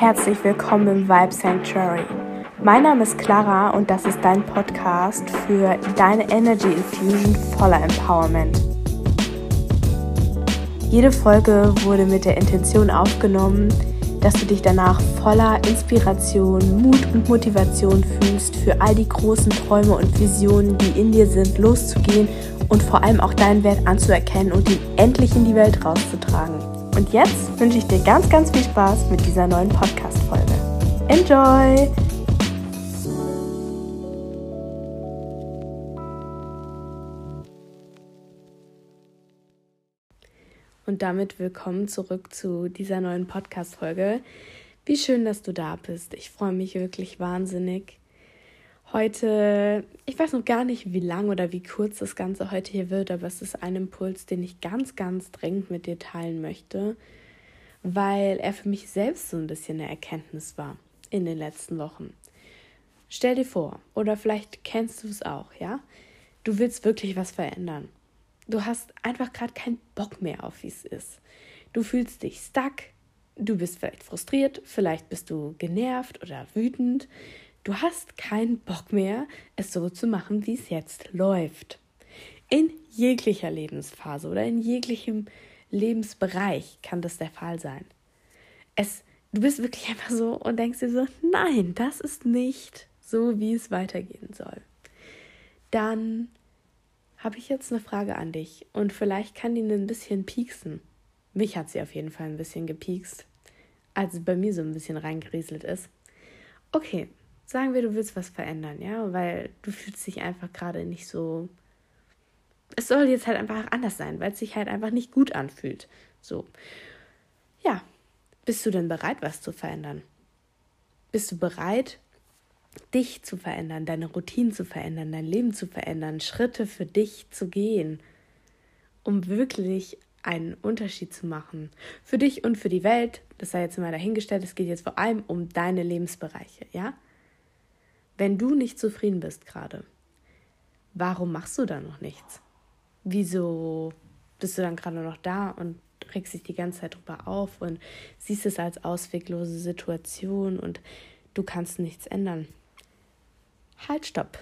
Herzlich willkommen im Vibe Sanctuary. Mein Name ist Clara und das ist dein Podcast für deine Energy Infusion voller Empowerment. Jede Folge wurde mit der Intention aufgenommen, dass du dich danach voller Inspiration, Mut und Motivation fühlst, für all die großen Träume und Visionen, die in dir sind, loszugehen und vor allem auch deinen Wert anzuerkennen und ihn endlich in die Welt rauszutragen. Und jetzt wünsche ich dir ganz, ganz viel Spaß mit dieser neuen Podcast-Folge. Enjoy! Und damit willkommen zurück zu dieser neuen Podcast-Folge. Wie schön, dass du da bist. Ich freue mich wirklich wahnsinnig. Heute, ich weiß noch gar nicht, wie lang oder wie kurz das Ganze heute hier wird, aber es ist ein Impuls, den ich ganz, ganz dringend mit dir teilen möchte, weil er für mich selbst so ein bisschen eine Erkenntnis war in den letzten Wochen. Stell dir vor, oder vielleicht kennst du es auch, ja? Du willst wirklich was verändern. Du hast einfach gerade keinen Bock mehr auf, wie es ist. Du fühlst dich stuck, du bist vielleicht frustriert, vielleicht bist du genervt oder wütend. Du hast keinen Bock mehr, es so zu machen, wie es jetzt läuft. In jeglicher Lebensphase oder in jeglichem Lebensbereich kann das der Fall sein. Es, du bist wirklich einfach so und denkst dir so, nein, das ist nicht so, wie es weitergehen soll. Dann habe ich jetzt eine Frage an dich und vielleicht kann die ein bisschen pieksen. Mich hat sie auf jeden Fall ein bisschen gepiekst, als es bei mir so ein bisschen reingerieselt ist. Okay, sagen wir, du willst was verändern, ja, weil du fühlst dich einfach gerade nicht so. Es soll jetzt halt einfach anders sein, weil es sich halt einfach nicht gut anfühlt. So. Ja, bist du denn bereit, was zu verändern? Bist du bereit, dich zu verändern, deine Routinen zu verändern, dein Leben zu verändern, Schritte für dich zu gehen, um wirklich einen Unterschied zu machen. Für dich und für die Welt, das sei jetzt mal dahingestellt, es geht jetzt vor allem um deine Lebensbereiche, ja? Wenn du nicht zufrieden bist gerade, warum machst du dann noch nichts? Wieso bist du dann gerade noch da und regst dich die ganze Zeit drüber auf und siehst es als ausweglose Situation und du kannst nichts ändern? Halt, stopp.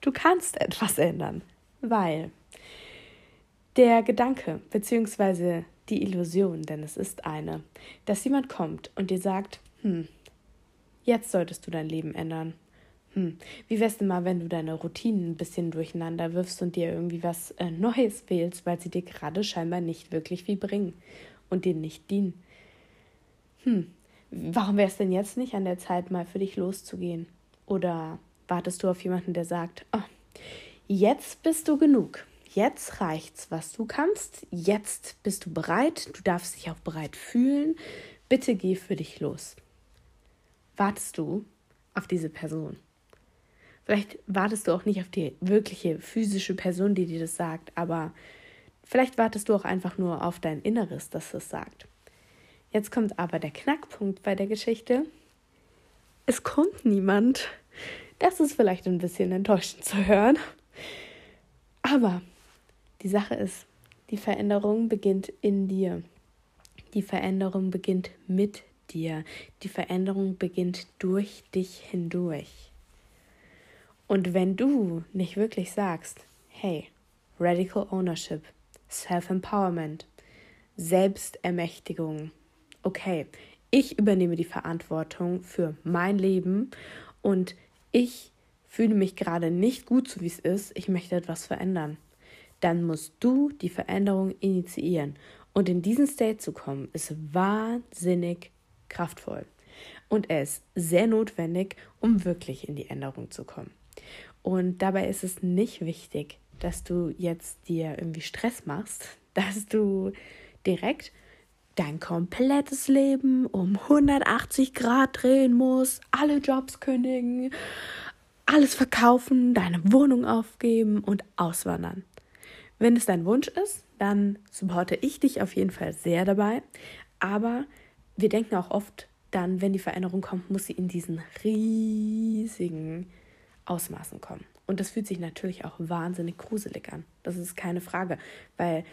Du kannst etwas ändern, weil der Gedanke bzw. die Illusion, denn es ist eine, dass jemand kommt und dir sagt, hm, jetzt solltest du dein Leben ändern hm, wie wär's denn mal, wenn du deine Routinen ein bisschen durcheinander wirfst und dir irgendwie was äh, Neues wählst, weil sie dir gerade scheinbar nicht wirklich viel bringen und dir nicht dienen? Hm, warum wäre es denn jetzt nicht an der Zeit, mal für dich loszugehen? Oder wartest du auf jemanden, der sagt, oh, jetzt bist du genug. Jetzt reicht's, was du kannst. Jetzt bist du bereit. Du darfst dich auch bereit fühlen. Bitte geh für dich los. Wartest du auf diese Person? Vielleicht wartest du auch nicht auf die wirkliche physische Person, die dir das sagt, aber vielleicht wartest du auch einfach nur auf dein Inneres, das das sagt. Jetzt kommt aber der Knackpunkt bei der Geschichte. Es kommt niemand. Das ist vielleicht ein bisschen enttäuschend zu hören. Aber die Sache ist, die Veränderung beginnt in dir. Die Veränderung beginnt mit dir. Die Veränderung beginnt durch dich hindurch. Und wenn du nicht wirklich sagst, hey, Radical Ownership, Self-Empowerment, Selbstermächtigung, okay, ich übernehme die Verantwortung für mein Leben und ich fühle mich gerade nicht gut, so wie es ist, ich möchte etwas verändern, dann musst du die Veränderung initiieren. Und in diesen State zu kommen, ist wahnsinnig kraftvoll. Und er ist sehr notwendig, um wirklich in die Änderung zu kommen. Und dabei ist es nicht wichtig, dass du jetzt dir irgendwie Stress machst, dass du direkt dein komplettes Leben um 180 Grad drehen musst, alle Jobs kündigen, alles verkaufen, deine Wohnung aufgeben und auswandern. Wenn es dein Wunsch ist, dann supporte ich dich auf jeden Fall sehr dabei. Aber wir denken auch oft dann, wenn die Veränderung kommt, muss sie in diesen riesigen Ausmaßen kommen. Und das fühlt sich natürlich auch wahnsinnig gruselig an. Das ist keine Frage, weil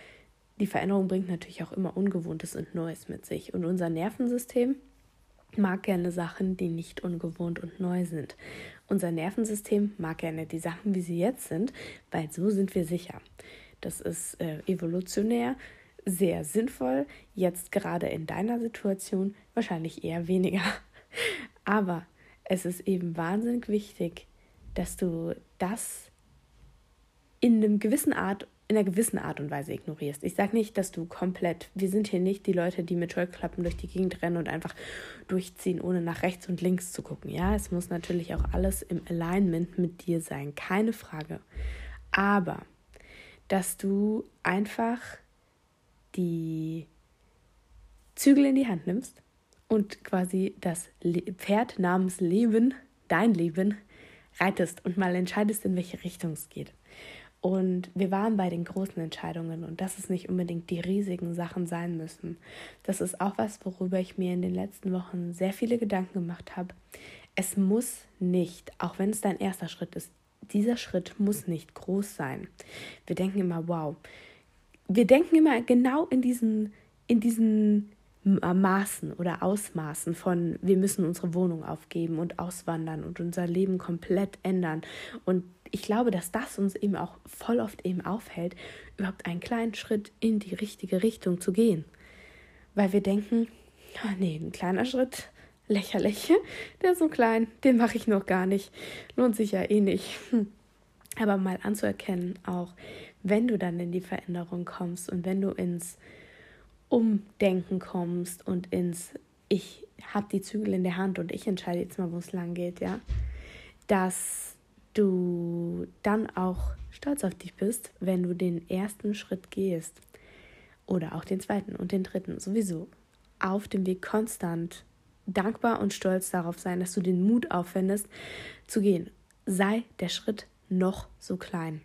die Veränderung bringt natürlich auch immer Ungewohntes und Neues mit sich. Und unser Nervensystem mag gerne Sachen, die nicht ungewohnt und neu sind. Unser Nervensystem mag gerne die Sachen, wie sie jetzt sind, weil so sind wir sicher. Das ist äh, evolutionär sehr sinnvoll, jetzt gerade in deiner Situation wahrscheinlich eher weniger. Aber es ist eben wahnsinnig wichtig, dass du das in einem gewissen Art in einer gewissen Art und Weise ignorierst. Ich sage nicht, dass du komplett, wir sind hier nicht die Leute, die mit Scheuklappen durch die Gegend rennen und einfach durchziehen, ohne nach rechts und links zu gucken. Ja, es muss natürlich auch alles im Alignment mit dir sein, keine Frage. Aber, dass du einfach die Zügel in die Hand nimmst und quasi das Pferd namens Leben, dein Leben, reitest und mal entscheidest, in welche Richtung es geht. Und wir waren bei den großen Entscheidungen und dass es nicht unbedingt die riesigen Sachen sein müssen. Das ist auch was, worüber ich mir in den letzten Wochen sehr viele Gedanken gemacht habe. Es muss nicht, auch wenn es dein erster Schritt ist, dieser Schritt muss nicht groß sein. Wir denken immer, wow. Wir denken immer genau in diesen, in diesen Maßen oder Ausmaßen von, wir müssen unsere Wohnung aufgeben und auswandern und unser Leben komplett ändern. Und ich glaube, dass das uns eben auch voll oft eben aufhält, überhaupt einen kleinen Schritt in die richtige Richtung zu gehen. Weil wir denken, oh nee, ein kleiner Schritt, lächerlich, der ist so klein, den mache ich noch gar nicht, lohnt sich ja eh nicht. Hm. Aber mal anzuerkennen, auch wenn du dann in die Veränderung kommst und wenn du ins Umdenken kommst und ins Ich habe die Zügel in der Hand und ich entscheide jetzt mal, wo es lang geht, ja, dass du dann auch stolz auf dich bist, wenn du den ersten Schritt gehst oder auch den zweiten und den dritten sowieso auf dem Weg konstant dankbar und stolz darauf sein, dass du den Mut aufwendest zu gehen. Sei der Schritt noch so klein.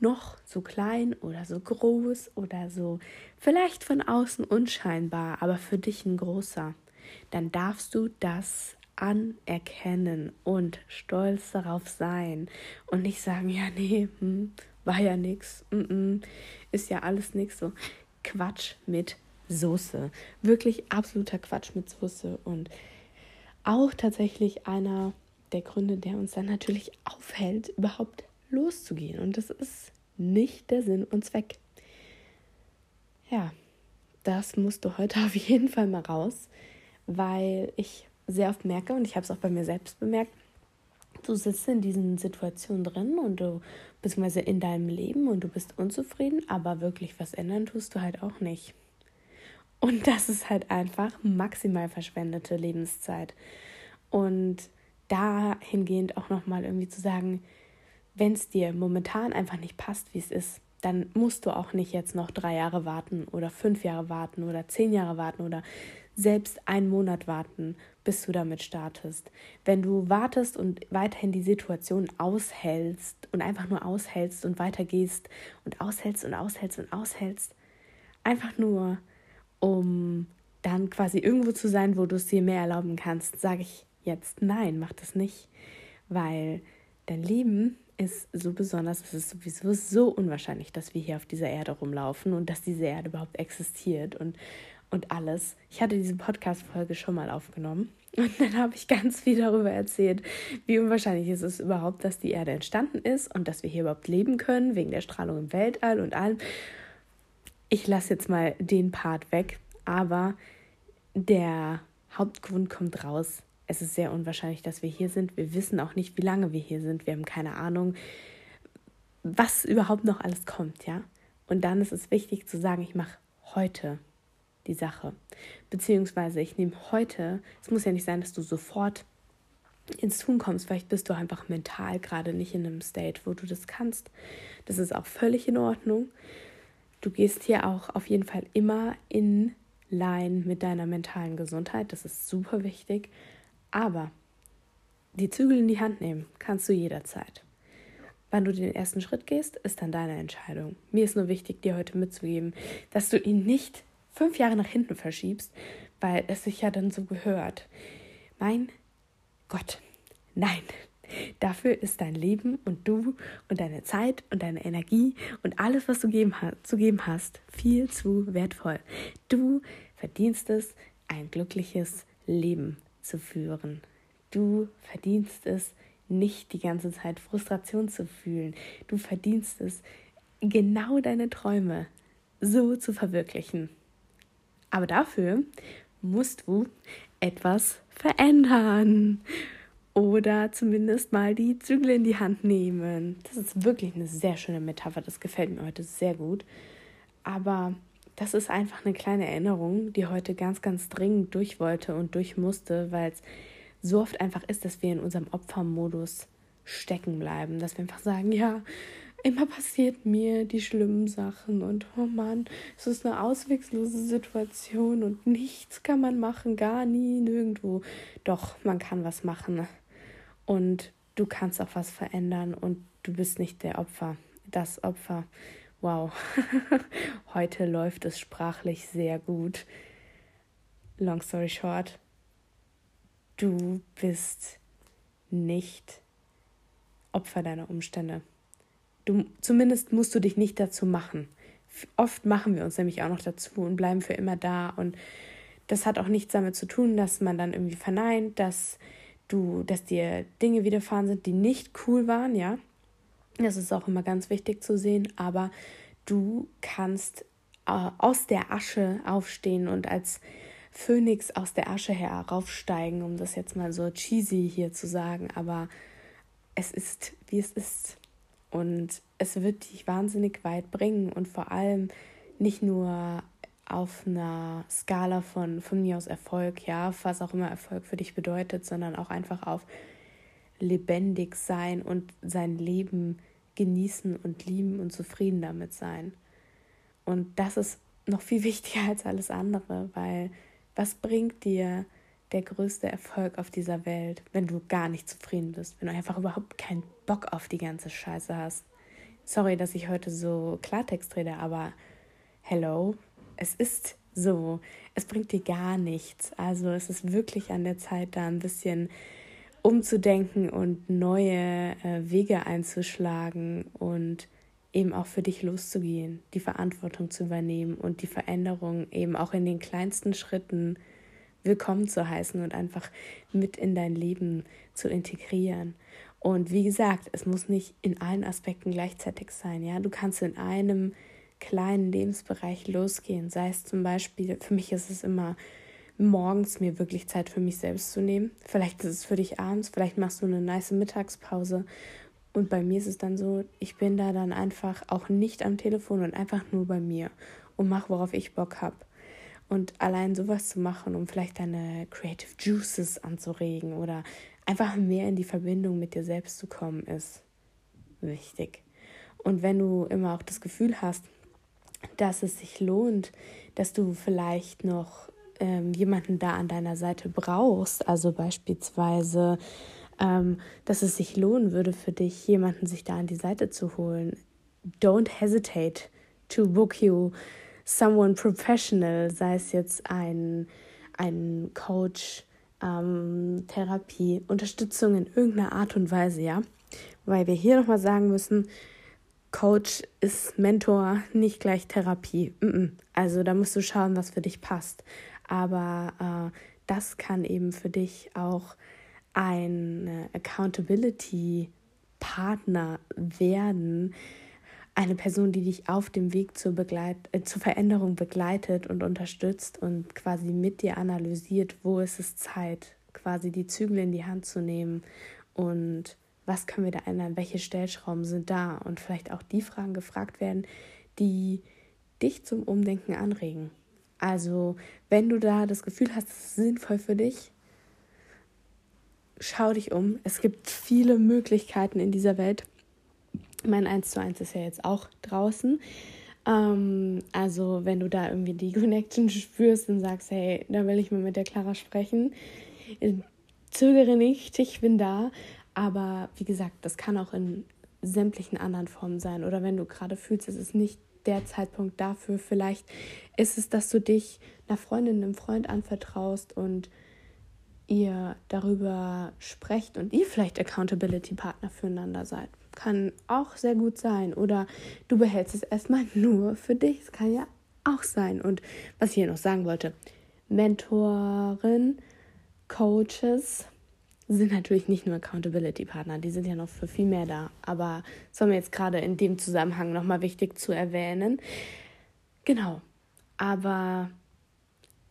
Noch so klein oder so groß oder so vielleicht von außen unscheinbar, aber für dich ein großer. Dann darfst du das anerkennen und stolz darauf sein und nicht sagen, ja, nee, hm, war ja nix, mm -mm, ist ja alles nix so. Quatsch mit Soße. Wirklich absoluter Quatsch mit Soße und auch tatsächlich einer der Gründe, der uns dann natürlich aufhält, überhaupt loszugehen. Und das ist nicht der Sinn und Zweck. Ja, das musst du heute auf jeden Fall mal raus, weil ich sehr oft merke, und ich habe es auch bei mir selbst bemerkt, du sitzt in diesen Situationen drin und du, beziehungsweise in deinem Leben und du bist unzufrieden, aber wirklich was ändern tust du halt auch nicht. Und das ist halt einfach maximal verschwendete Lebenszeit. Und dahingehend auch nochmal irgendwie zu sagen, wenn es dir momentan einfach nicht passt, wie es ist, dann musst du auch nicht jetzt noch drei Jahre warten oder fünf Jahre warten oder zehn Jahre warten oder selbst einen Monat warten, bis du damit startest. Wenn du wartest und weiterhin die Situation aushältst und einfach nur aushältst und weitergehst und aushältst und aushältst und aushältst, einfach nur um dann quasi irgendwo zu sein, wo du es dir mehr erlauben kannst, sage ich jetzt nein, mach das nicht, weil dein Leben ist so besonders, es ist sowieso so unwahrscheinlich, dass wir hier auf dieser Erde rumlaufen und dass diese Erde überhaupt existiert und und alles. Ich hatte diese Podcast-Folge schon mal aufgenommen und dann habe ich ganz viel darüber erzählt, wie unwahrscheinlich es ist überhaupt, dass die Erde entstanden ist und dass wir hier überhaupt leben können, wegen der Strahlung im Weltall und allem. Ich lasse jetzt mal den Part weg, aber der Hauptgrund kommt raus. Es ist sehr unwahrscheinlich, dass wir hier sind. Wir wissen auch nicht, wie lange wir hier sind. Wir haben keine Ahnung, was überhaupt noch alles kommt, ja. Und dann ist es wichtig zu sagen, ich mache heute die Sache. Beziehungsweise ich nehme heute, es muss ja nicht sein, dass du sofort ins Tun kommst. Vielleicht bist du einfach mental gerade nicht in einem State, wo du das kannst. Das ist auch völlig in Ordnung. Du gehst hier auch auf jeden Fall immer in Line mit deiner mentalen Gesundheit. Das ist super wichtig. Aber die Zügel in die Hand nehmen kannst du jederzeit. Wann du den ersten Schritt gehst, ist dann deine Entscheidung. Mir ist nur wichtig, dir heute mitzugeben, dass du ihn nicht fünf Jahre nach hinten verschiebst, weil es sich ja dann so gehört. Mein Gott, nein. Dafür ist dein Leben und du und deine Zeit und deine Energie und alles, was du geben, zu geben hast, viel zu wertvoll. Du verdienst es, ein glückliches Leben zu führen. Du verdienst es, nicht die ganze Zeit Frustration zu fühlen. Du verdienst es, genau deine Träume so zu verwirklichen. Aber dafür musst du etwas verändern oder zumindest mal die Zügel in die Hand nehmen. Das ist wirklich eine sehr schöne Metapher, das gefällt mir heute sehr gut. Aber das ist einfach eine kleine Erinnerung, die heute ganz, ganz dringend durch wollte und durch musste, weil es so oft einfach ist, dass wir in unserem Opfermodus stecken bleiben, dass wir einfach sagen, ja, immer passiert mir die schlimmen Sachen und oh Mann, es ist eine auswegslose Situation und nichts kann man machen, gar nie, nirgendwo. Doch, man kann was machen und du kannst auch was verändern und du bist nicht der Opfer, das Opfer. Wow, heute läuft es sprachlich sehr gut. Long story short, du bist nicht Opfer deiner Umstände. Du, zumindest musst du dich nicht dazu machen. Oft machen wir uns nämlich auch noch dazu und bleiben für immer da. Und das hat auch nichts damit zu tun, dass man dann irgendwie verneint, dass du, dass dir Dinge widerfahren sind, die nicht cool waren, ja. Das ist auch immer ganz wichtig zu sehen, aber du kannst äh, aus der Asche aufstehen und als Phönix aus der Asche heraufsteigen, um das jetzt mal so cheesy hier zu sagen, aber es ist, wie es ist. Und es wird dich wahnsinnig weit bringen und vor allem nicht nur auf einer Skala von, von mir aus Erfolg, ja, was auch immer Erfolg für dich bedeutet, sondern auch einfach auf lebendig sein und sein Leben genießen und lieben und zufrieden damit sein. Und das ist noch viel wichtiger als alles andere, weil was bringt dir der größte Erfolg auf dieser Welt, wenn du gar nicht zufrieden bist, wenn du einfach überhaupt keinen Bock auf die ganze Scheiße hast. Sorry, dass ich heute so Klartext rede, aber hello, es ist so. Es bringt dir gar nichts. Also es ist wirklich an der Zeit, da ein bisschen umzudenken und neue äh, Wege einzuschlagen und eben auch für dich loszugehen, die Verantwortung zu übernehmen und die Veränderung eben auch in den kleinsten Schritten willkommen zu heißen und einfach mit in dein Leben zu integrieren. Und wie gesagt, es muss nicht in allen Aspekten gleichzeitig sein. Ja, du kannst in einem kleinen Lebensbereich losgehen. Sei es zum Beispiel, für mich ist es immer morgens mir wirklich Zeit für mich selbst zu nehmen. Vielleicht ist es für dich abends, vielleicht machst du eine nice Mittagspause. Und bei mir ist es dann so, ich bin da dann einfach auch nicht am Telefon und einfach nur bei mir und mache, worauf ich Bock habe. Und allein sowas zu machen, um vielleicht deine Creative Juices anzuregen oder einfach mehr in die Verbindung mit dir selbst zu kommen, ist wichtig. Und wenn du immer auch das Gefühl hast, dass es sich lohnt, dass du vielleicht noch ähm, jemanden da an deiner Seite brauchst, also beispielsweise, ähm, dass es sich lohnen würde für dich, jemanden sich da an die Seite zu holen, don't hesitate to book you someone professional, sei es jetzt ein, ein Coach, ähm, Therapie, Unterstützung in irgendeiner Art und Weise, ja. Weil wir hier nochmal sagen müssen, Coach ist Mentor, nicht gleich Therapie. Also da musst du schauen, was für dich passt. Aber äh, das kann eben für dich auch ein Accountability-Partner werden, eine Person, die dich auf dem Weg zur, Begleit äh, zur Veränderung begleitet und unterstützt und quasi mit dir analysiert, wo ist es Zeit, quasi die Zügel in die Hand zu nehmen und was können wir da ändern, welche Stellschrauben sind da und vielleicht auch die Fragen gefragt werden, die dich zum Umdenken anregen. Also, wenn du da das Gefühl hast, es ist sinnvoll für dich, schau dich um. Es gibt viele Möglichkeiten in dieser Welt mein 1 zu 1 ist ja jetzt auch draußen. Ähm, also wenn du da irgendwie die Connection spürst und sagst, hey, da will ich mal mit der Clara sprechen, äh, zögere nicht, ich bin da. Aber wie gesagt, das kann auch in sämtlichen anderen Formen sein. Oder wenn du gerade fühlst, es ist nicht der Zeitpunkt dafür. Vielleicht ist es, dass du dich einer Freundin, einem Freund anvertraust und ihr darüber sprecht und ihr vielleicht Accountability-Partner füreinander seid kann auch sehr gut sein. Oder du behältst es erstmal nur für dich. Das kann ja auch sein. Und was ich hier noch sagen wollte, Mentorin Coaches sind natürlich nicht nur Accountability-Partner, die sind ja noch für viel mehr da. Aber es war mir jetzt gerade in dem Zusammenhang nochmal wichtig zu erwähnen. Genau. Aber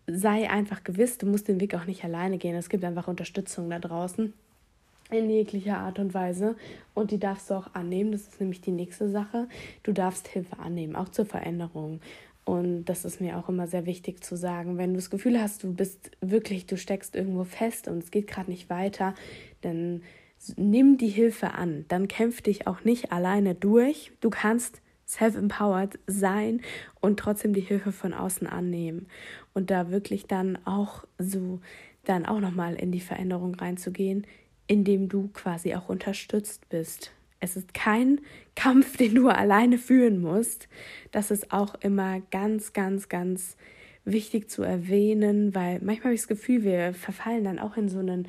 sei einfach gewiss, du musst den Weg auch nicht alleine gehen. Es gibt einfach Unterstützung da draußen in jeglicher Art und Weise und die darfst du auch annehmen. Das ist nämlich die nächste Sache. Du darfst Hilfe annehmen, auch zur Veränderung. Und das ist mir auch immer sehr wichtig zu sagen. Wenn du das Gefühl hast, du bist wirklich, du steckst irgendwo fest und es geht gerade nicht weiter, dann nimm die Hilfe an. Dann kämpf dich auch nicht alleine durch. Du kannst self-empowered sein und trotzdem die Hilfe von außen annehmen und da wirklich dann auch so dann auch noch mal in die Veränderung reinzugehen, indem du quasi auch unterstützt bist. Es ist kein Kampf, den du alleine führen musst. Das ist auch immer ganz, ganz, ganz wichtig zu erwähnen, weil manchmal habe ich das Gefühl, wir verfallen dann auch in so einen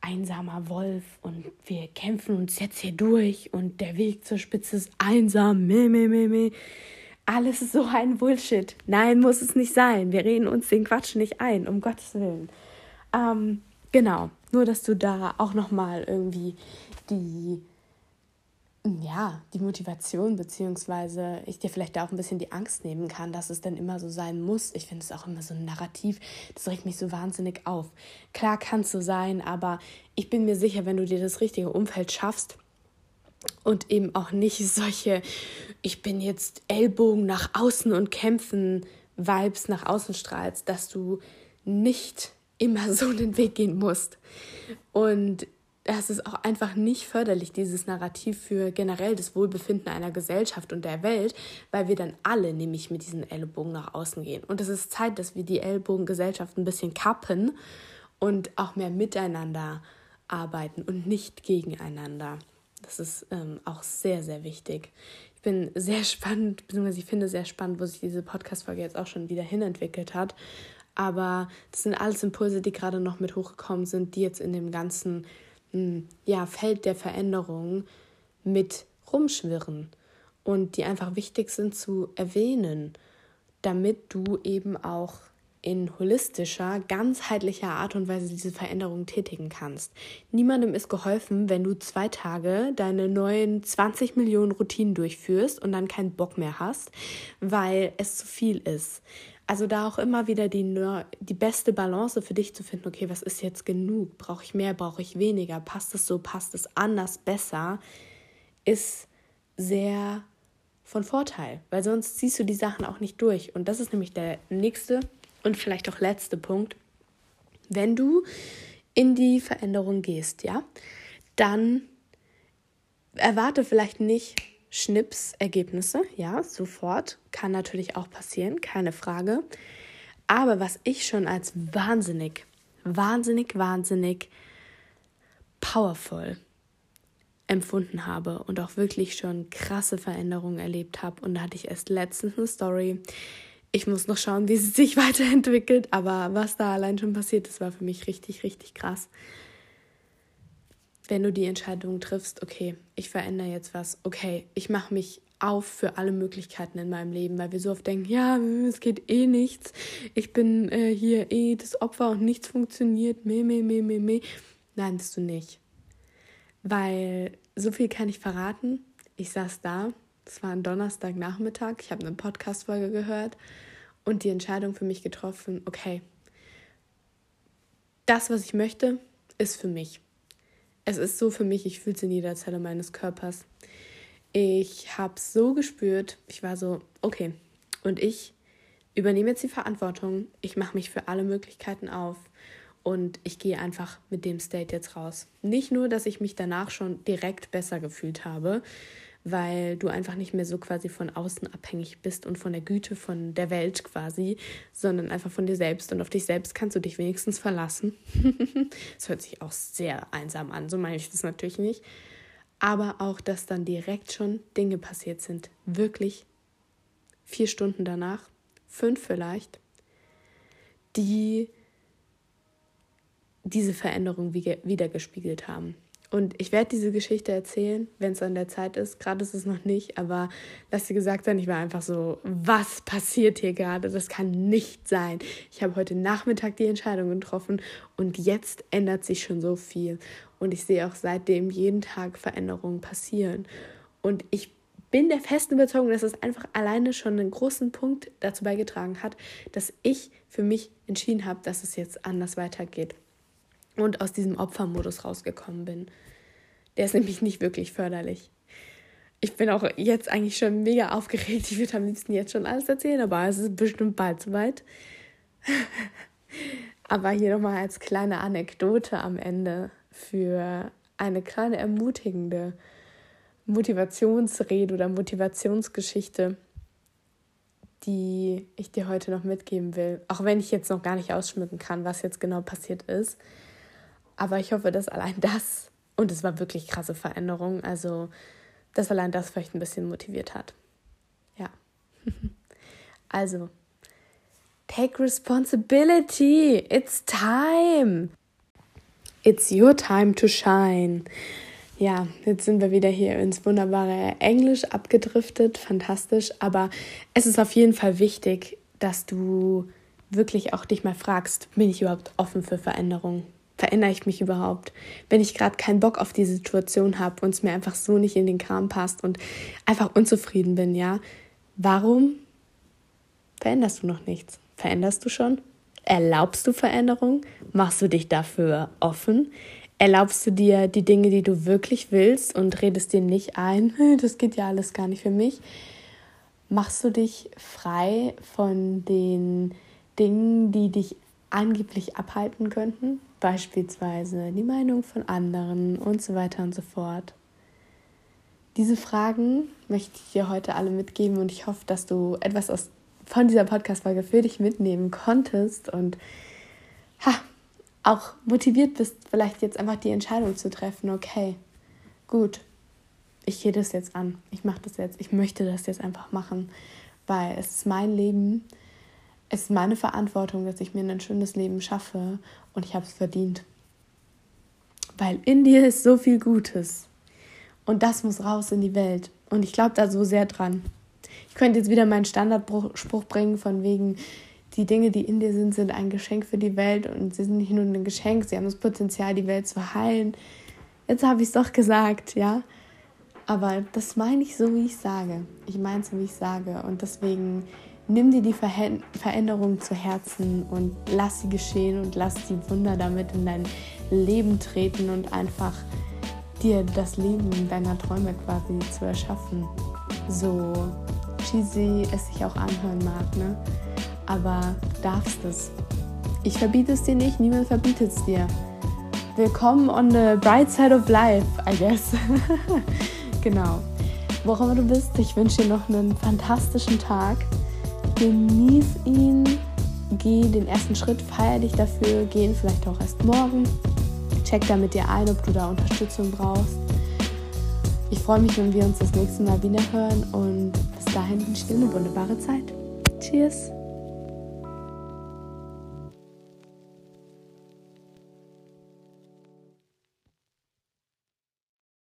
einsamer Wolf und wir kämpfen uns jetzt hier durch und der Weg zur Spitze ist einsam. Meh, meh, meh, meh. Alles ist so ein Bullshit. Nein, muss es nicht sein. Wir reden uns den Quatsch nicht ein, um Gottes Willen. Ähm, genau, nur dass du da auch nochmal irgendwie die ja, die Motivation, beziehungsweise ich dir vielleicht auch ein bisschen die Angst nehmen kann, dass es dann immer so sein muss. Ich finde es auch immer so ein Narrativ, das regt mich so wahnsinnig auf. Klar kann es so sein, aber ich bin mir sicher, wenn du dir das richtige Umfeld schaffst und eben auch nicht solche, ich bin jetzt Ellbogen nach außen und kämpfen Vibes nach außen strahlst, dass du nicht immer so den Weg gehen musst. Und das ist auch einfach nicht förderlich, dieses Narrativ für generell das Wohlbefinden einer Gesellschaft und der Welt, weil wir dann alle nämlich mit diesen Ellbogen nach außen gehen. Und es ist Zeit, dass wir die Ellbogengesellschaft ein bisschen kappen und auch mehr miteinander arbeiten und nicht gegeneinander. Das ist ähm, auch sehr, sehr wichtig. Ich bin sehr spannend, beziehungsweise ich finde sehr spannend, wo sich diese Podcast-Folge jetzt auch schon wieder hinentwickelt hat. Aber das sind alles Impulse, die gerade noch mit hochgekommen sind, die jetzt in dem ganzen ja, Feld der Veränderung mit rumschwirren und die einfach wichtig sind zu erwähnen, damit du eben auch in holistischer, ganzheitlicher Art und Weise diese Veränderung tätigen kannst. Niemandem ist geholfen, wenn du zwei Tage deine neuen 20 Millionen Routinen durchführst und dann keinen Bock mehr hast, weil es zu viel ist. Also da auch immer wieder die, die beste Balance für dich zu finden, okay, was ist jetzt genug? Brauche ich mehr, brauche ich weniger? Passt es so, passt es anders, besser? Ist sehr von Vorteil, weil sonst ziehst du die Sachen auch nicht durch. Und das ist nämlich der nächste und vielleicht auch letzte Punkt. Wenn du in die Veränderung gehst, ja, dann erwarte vielleicht nicht Schnips Ergebnisse, ja, sofort. Kann natürlich auch passieren, keine Frage. Aber was ich schon als wahnsinnig, wahnsinnig, wahnsinnig powerful empfunden habe und auch wirklich schon krasse Veränderungen erlebt habe. Und da hatte ich erst letztens eine Story. Ich muss noch schauen, wie sie sich weiterentwickelt, aber was da allein schon passiert ist, war für mich richtig, richtig krass wenn du die Entscheidung triffst, okay, ich verändere jetzt was, okay, ich mache mich auf für alle Möglichkeiten in meinem Leben, weil wir so oft denken, ja, es geht eh nichts, ich bin äh, hier eh das Opfer und nichts funktioniert, meh, meh, meh, meh, meh. Nein, bist du nicht. Weil so viel kann ich verraten. Ich saß da, es war ein Donnerstagnachmittag, ich habe eine Podcast-Folge gehört und die Entscheidung für mich getroffen, okay, das, was ich möchte, ist für mich es ist so für mich, ich fühle es in jeder Zelle meines Körpers. Ich habe es so gespürt, ich war so, okay, und ich übernehme jetzt die Verantwortung, ich mache mich für alle Möglichkeiten auf und ich gehe einfach mit dem State jetzt raus. Nicht nur, dass ich mich danach schon direkt besser gefühlt habe, weil du einfach nicht mehr so quasi von außen abhängig bist und von der Güte von der Welt quasi, sondern einfach von dir selbst und auf dich selbst kannst du dich wenigstens verlassen. das hört sich auch sehr einsam an, so meine ich das natürlich nicht. Aber auch, dass dann direkt schon Dinge passiert sind. Wirklich vier Stunden danach, fünf vielleicht, die diese Veränderung wiedergespiegelt haben. Und ich werde diese Geschichte erzählen, wenn es an der Zeit ist. Gerade ist es noch nicht, aber lass dir gesagt sein, ich war einfach so, was passiert hier gerade? Das kann nicht sein. Ich habe heute Nachmittag die Entscheidung getroffen und jetzt ändert sich schon so viel. Und ich sehe auch seitdem jeden Tag Veränderungen passieren. Und ich bin der festen Überzeugung, dass es einfach alleine schon einen großen Punkt dazu beigetragen hat, dass ich für mich entschieden habe, dass es jetzt anders weitergeht und aus diesem Opfermodus rausgekommen bin. Der ist nämlich nicht wirklich förderlich. Ich bin auch jetzt eigentlich schon mega aufgeregt. Ich würde am liebsten jetzt schon alles erzählen, aber es ist bestimmt bald soweit. aber hier nochmal als kleine Anekdote am Ende für eine kleine ermutigende Motivationsrede oder Motivationsgeschichte, die ich dir heute noch mitgeben will. Auch wenn ich jetzt noch gar nicht ausschmücken kann, was jetzt genau passiert ist. Aber ich hoffe, dass allein das, und es war wirklich krasse Veränderung, also dass allein das vielleicht ein bisschen motiviert hat. Ja. also, take responsibility. It's time. It's your time to shine. Ja, jetzt sind wir wieder hier ins wunderbare Englisch abgedriftet, fantastisch, aber es ist auf jeden Fall wichtig, dass du wirklich auch dich mal fragst, bin ich überhaupt offen für Veränderungen? Verändere ich mich überhaupt? Wenn ich gerade keinen Bock auf die Situation habe und es mir einfach so nicht in den Kram passt und einfach unzufrieden bin, ja, warum veränderst du noch nichts? Veränderst du schon? Erlaubst du Veränderung? Machst du dich dafür offen? Erlaubst du dir die Dinge, die du wirklich willst und redest dir nicht ein, das geht ja alles gar nicht für mich? Machst du dich frei von den Dingen, die dich angeblich abhalten könnten? Beispielsweise die Meinung von anderen und so weiter und so fort. Diese Fragen möchte ich dir heute alle mitgeben und ich hoffe, dass du etwas aus, von dieser Podcast-Folge für dich mitnehmen konntest und ha, auch motiviert bist, vielleicht jetzt einfach die Entscheidung zu treffen, okay, gut, ich gehe das jetzt an, ich mache das jetzt, ich möchte das jetzt einfach machen, weil es ist mein Leben, es ist meine Verantwortung, dass ich mir ein schönes Leben schaffe und ich habe es verdient. Weil in dir ist so viel Gutes und das muss raus in die Welt und ich glaube da so sehr dran. Ich könnte jetzt wieder meinen Standardspruch bringen von wegen, die Dinge, die in dir sind, sind ein Geschenk für die Welt und sie sind nicht nur ein Geschenk, sie haben das Potenzial, die Welt zu heilen. Jetzt habe ich es doch gesagt, ja. Aber das meine ich so, wie ich sage. Ich meine es wie ich sage. Und deswegen nimm dir die Veränderung zu Herzen und lass sie geschehen und lass die Wunder damit in dein Leben treten und einfach dir das Leben deiner Träume quasi zu erschaffen. So cheesy es sich auch anhören mag, ne? aber du darfst es. Ich verbiete es dir nicht, niemand verbietet es dir. Willkommen on the bright side of life, I guess. genau. Wo auch immer du bist, ich wünsche dir noch einen fantastischen Tag. Genieß ihn, geh den ersten Schritt, feier dich dafür, geh ihn vielleicht auch erst morgen. Check da mit dir ein, ob du da Unterstützung brauchst. Ich freue mich, wenn wir uns das nächste Mal wieder hören und bis dahin wünsche ich dir eine wunderbare Zeit. Cheers!